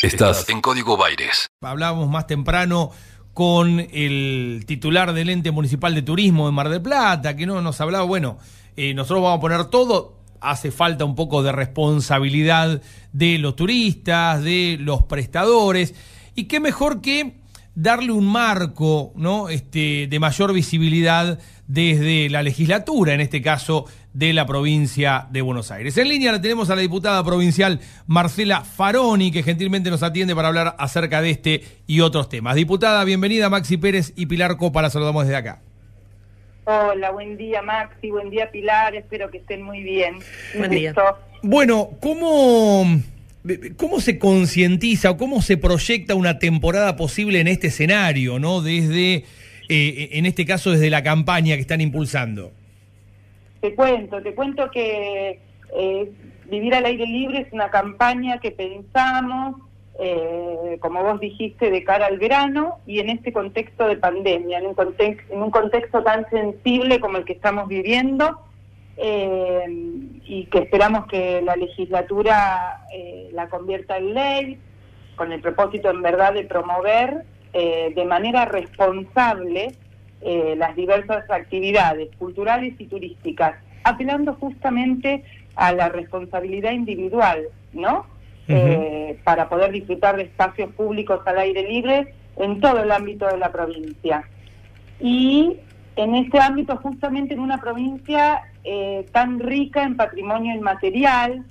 Estás en Código Baires. Hablábamos más temprano con el titular del ente municipal de turismo de Mar del Plata, que no nos hablaba, bueno, eh, nosotros vamos a poner todo, hace falta un poco de responsabilidad de los turistas, de los prestadores, y qué mejor que darle un marco ¿no? este, de mayor visibilidad desde la legislatura, en este caso de la provincia de Buenos Aires. En línea la tenemos a la diputada provincial Marcela Faroni, que gentilmente nos atiende para hablar acerca de este y otros temas. Diputada, bienvenida Maxi Pérez y Pilar Copa, la saludamos desde acá. Hola, buen día Maxi, buen día Pilar, espero que estén muy bien. Buen día. Bueno, ¿cómo... ¿Cómo se concientiza o cómo se proyecta una temporada posible en este escenario, no? Desde, eh, en este caso, desde la campaña que están impulsando. Te cuento, te cuento que eh, Vivir al aire libre es una campaña que pensamos, eh, como vos dijiste, de cara al verano y en este contexto de pandemia, en un, contexto, en un contexto tan sensible como el que estamos viviendo eh, y que esperamos que la legislatura la convierta en ley con el propósito en verdad de promover de manera responsable eh, las diversas actividades culturales y turísticas, apelando justamente a la responsabilidad individual, ¿no? Eh, para poder disfrutar de espacios públicos al aire libre en todo el ámbito de la provincia. Y en este ámbito, justamente en una provincia eh, tan rica en patrimonio inmaterial,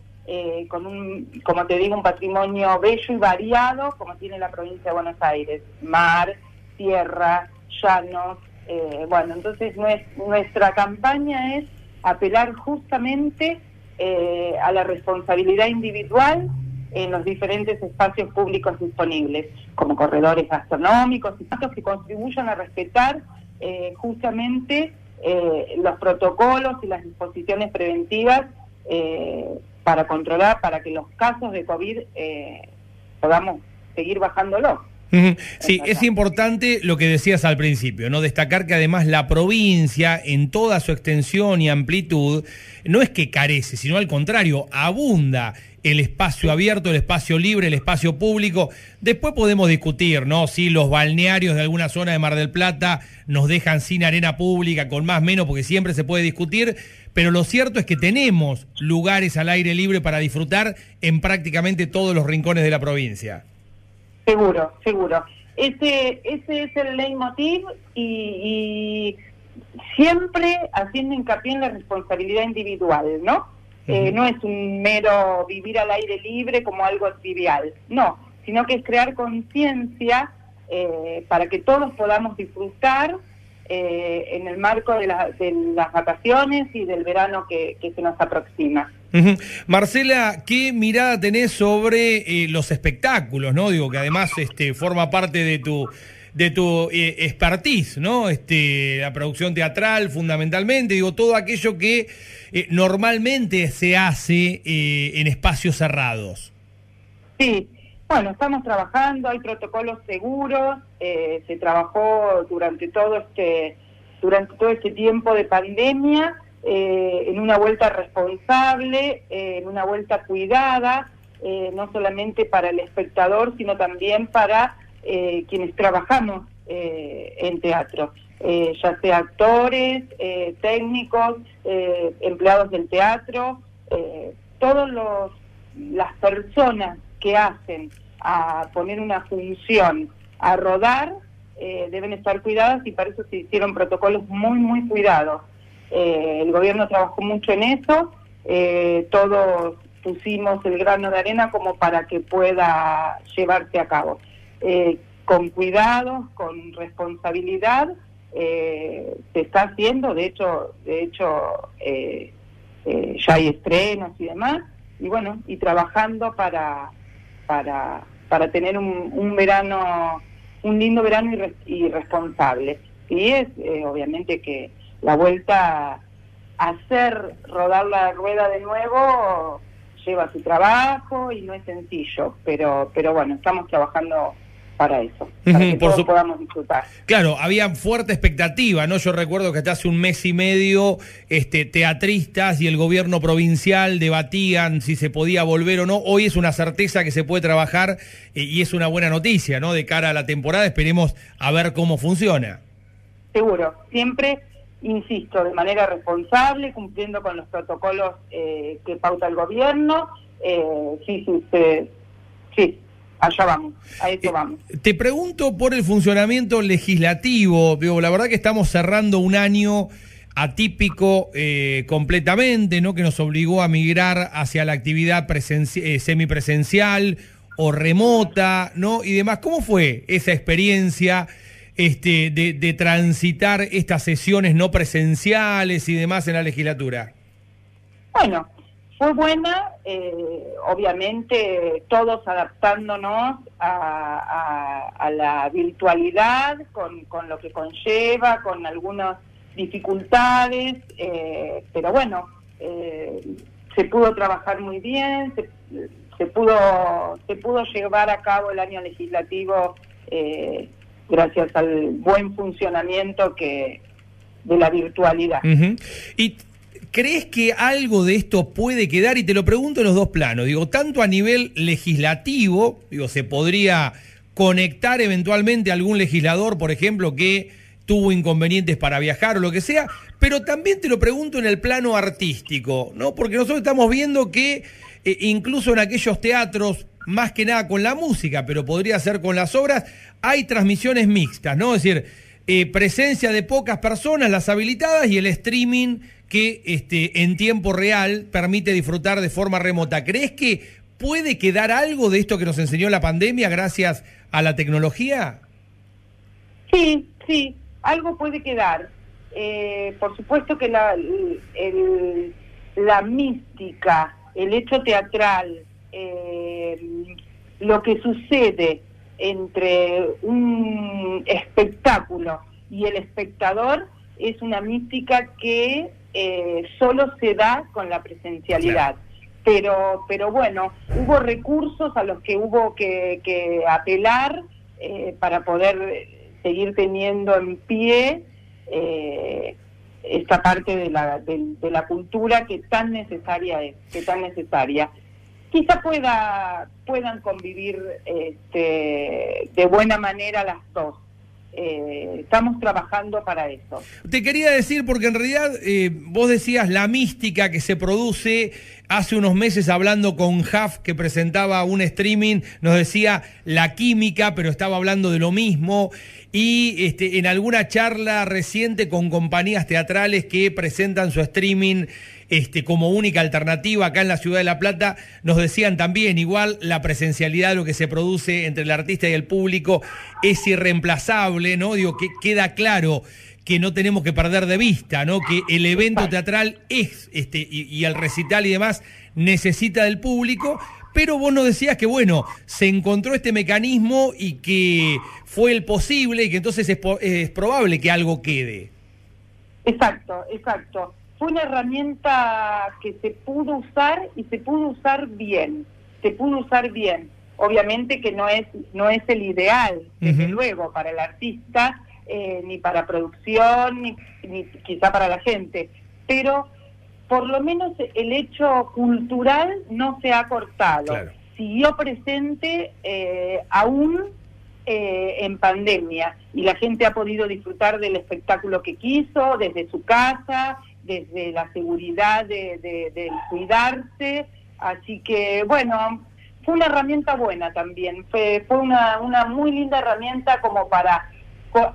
con un, como te digo, un patrimonio bello y variado, como tiene la provincia de Buenos Aires, mar, tierra, llanos, eh, bueno, entonces nuestra campaña es apelar justamente eh, a la responsabilidad individual en los diferentes espacios públicos disponibles, como corredores gastronómicos y que contribuyan a respetar eh, justamente los protocolos y las disposiciones preventivas para controlar, para que los casos de COVID podamos seguir bajándolo. Sí, es importante lo que decías al principio, ¿no? Destacar que además la provincia, en toda su extensión y amplitud, no es que carece, sino al contrario, abunda el espacio abierto, el espacio libre, el espacio público. Después podemos discutir, ¿no? Si los balnearios de alguna zona de Mar del Plata nos dejan sin arena pública, con más menos, porque siempre se puede discutir. Pero lo cierto es que tenemos lugares al aire libre para disfrutar en prácticamente todos los rincones de la provincia. Seguro, seguro. Ese, ese es el leitmotiv y, y siempre haciendo hincapié en la responsabilidad individual, ¿no? Eh, no es un mero vivir al aire libre como algo trivial, no, sino que es crear conciencia eh, para que todos podamos disfrutar eh, en el marco de, de, las vacaciones y del verano que se nos aproxima. Marcela, ¿qué mirada tenés sobre eh, los espectáculos, no? Digo que además este, forma parte de tu de tu eh, expertise, ¿no? Este, la producción teatral fundamentalmente, digo, todo aquello que eh, normalmente se hace en espacios cerrados. Sí, bueno, estamos trabajando, hay protocolos seguros, se trabajó durante todo este durante todo este tiempo de pandemia eh, en una vuelta responsable, eh, en una vuelta cuidada, eh, no solamente para el espectador, sino también para quienes trabajamos en teatro, ya sea actores, técnicos, empleados del teatro, todas las personas que hacen a poner una función, a rodar, deben estar cuidadas y para eso se hicieron protocolos muy, muy cuidados. Eh, el gobierno trabajó mucho en eso, eh, todos pusimos el grano de arena como para que pueda llevarse a cabo. Eh, con cuidado, con responsabilidad, se está haciendo, de hecho, de hecho ya hay estrenos y demás, y bueno, y trabajando para, para, para tener un, verano, un lindo verano y, responsable. Y es obviamente que la vuelta a hacer rodar la rueda de nuevo lleva su trabajo y no es sencillo, pero, pero bueno, estamos trabajando para eso, para que Por todos su- podamos disfrutar. Claro, había fuerte expectativa, ¿no? Yo recuerdo que hasta hace un mes y medio, este, teatristas y el gobierno provincial debatían si se podía volver o no. Hoy es una certeza que se puede trabajar eh, y es una buena noticia, ¿no? De cara a la temporada, esperemos a ver cómo funciona. Seguro, siempre, insisto, de manera responsable, cumpliendo con los protocolos eh, que pauta el gobierno. Eh, sí, sí, se- sí, allá vamos, a eso Eh, vamos. Te pregunto por el funcionamiento legislativo. Digo, la verdad que estamos cerrando un año atípico completamente, ¿no? Que nos obligó a migrar hacia la actividad presenci- semipresencial o remota, ¿no? Y demás. ¿Cómo fue esa experiencia este, de, de transitar estas sesiones no presenciales y demás en la legislatura? Bueno, fue buena, eh, obviamente todos adaptándonos a, la virtualidad, con, lo que conlleva, con algunas dificultades, eh, pero bueno, eh, se pudo trabajar muy bien, se, se pudo se pudo llevar a cabo el año legislativo eh, gracias al buen funcionamiento que de la virtualidad. ¿Y crees que algo de esto puede quedar? Y te lo pregunto en los dos planos. Digo, tanto a nivel legislativo, digo, se podría conectar eventualmente a algún legislador, por ejemplo, que tuvo inconvenientes para viajar o lo que sea, pero también te lo pregunto en el plano artístico, ¿no? Porque nosotros estamos viendo que eh, incluso en aquellos teatros, más que nada con la música, pero podría ser con las obras, hay transmisiones mixtas, ¿no? Es decir, eh, presencia de pocas personas, las habilitadas, y el streaming que este, en tiempo real permite disfrutar de forma remota. ¿Crees que puede quedar algo de esto que nos enseñó la pandemia gracias a la tecnología? Sí, sí, algo puede quedar. Eh, por supuesto que la, la mística, el hecho teatral, eh, lo que sucede entre un espectáculo y el espectador es una mística que eh, solo se da con la presencialidad. Pero, pero bueno, hubo recursos a los que hubo que, que apelar eh, para poder seguir teniendo en pie eh, esta parte de la, de, de la cultura que tan necesaria es, que tan necesaria. Quizá pueda, puedan convivir este, de buena manera las dos. Eh, estamos trabajando para eso. Te quería decir, porque en realidad eh, vos decías la mística que se produce hace unos meses hablando con Huff, que presentaba un streaming, nos decía la química, pero estaba hablando de lo mismo. Y este, en alguna charla reciente con compañías teatrales que presentan su streaming este, como única alternativa acá en la ciudad de La Plata, nos decían también, igual la presencialidad, lo que se produce entre el artista y el público es irreemplazable, ¿no? Digo, que queda claro que no tenemos que perder de vista, ¿no? Que el evento teatral es, este, y, y el recital y demás, necesita del público, pero vos nos decías que, bueno, se encontró este mecanismo y que fue el posible y que entonces es, es probable que algo quede. Exacto, exacto. Fue una herramienta que se pudo usar y se pudo usar bien. Se pudo usar bien. Obviamente que no es no es el ideal, desde luego, para el artista, eh, ni para producción, ni, ni quizá para la gente. Pero por lo menos el hecho cultural no se ha cortado. Claro. Siguió presente eh, aún eh, en pandemia y la gente ha podido disfrutar del espectáculo que quiso desde su casa, desde la seguridad de, de- cuidarse. Así que, bueno, fue una herramienta buena también. Fue, fue una, una muy linda herramienta como para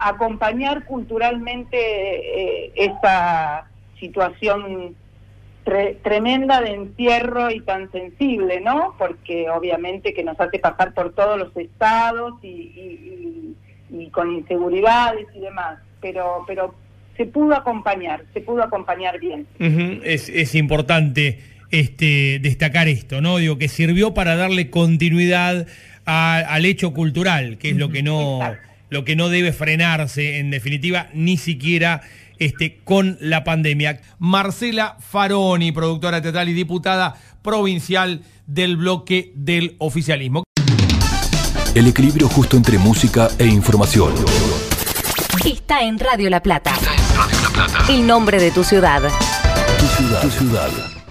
acompañar culturalmente eh, esta situación tre- tremenda de encierro y tan sensible, ¿no? Porque obviamente que nos hace pasar por todos los estados y, y- y- y con inseguridades y demás, pero pero se pudo acompañar, se pudo acompañar bien. Es, es importante este, destacar esto, ¿no? Digo, que sirvió para darle continuidad a- al hecho cultural, que es lo que no, Exacto. Lo que no debe frenarse, en definitiva, ni siquiera este, con la pandemia. Marcela Faroni, productora teatral y diputada provincial del bloque del oficialismo. El equilibrio justo entre música e información. Está en Radio La Plata. Está en Radio La Plata. El nombre de tu ciudad. Tu ciudad. Tu ciudad.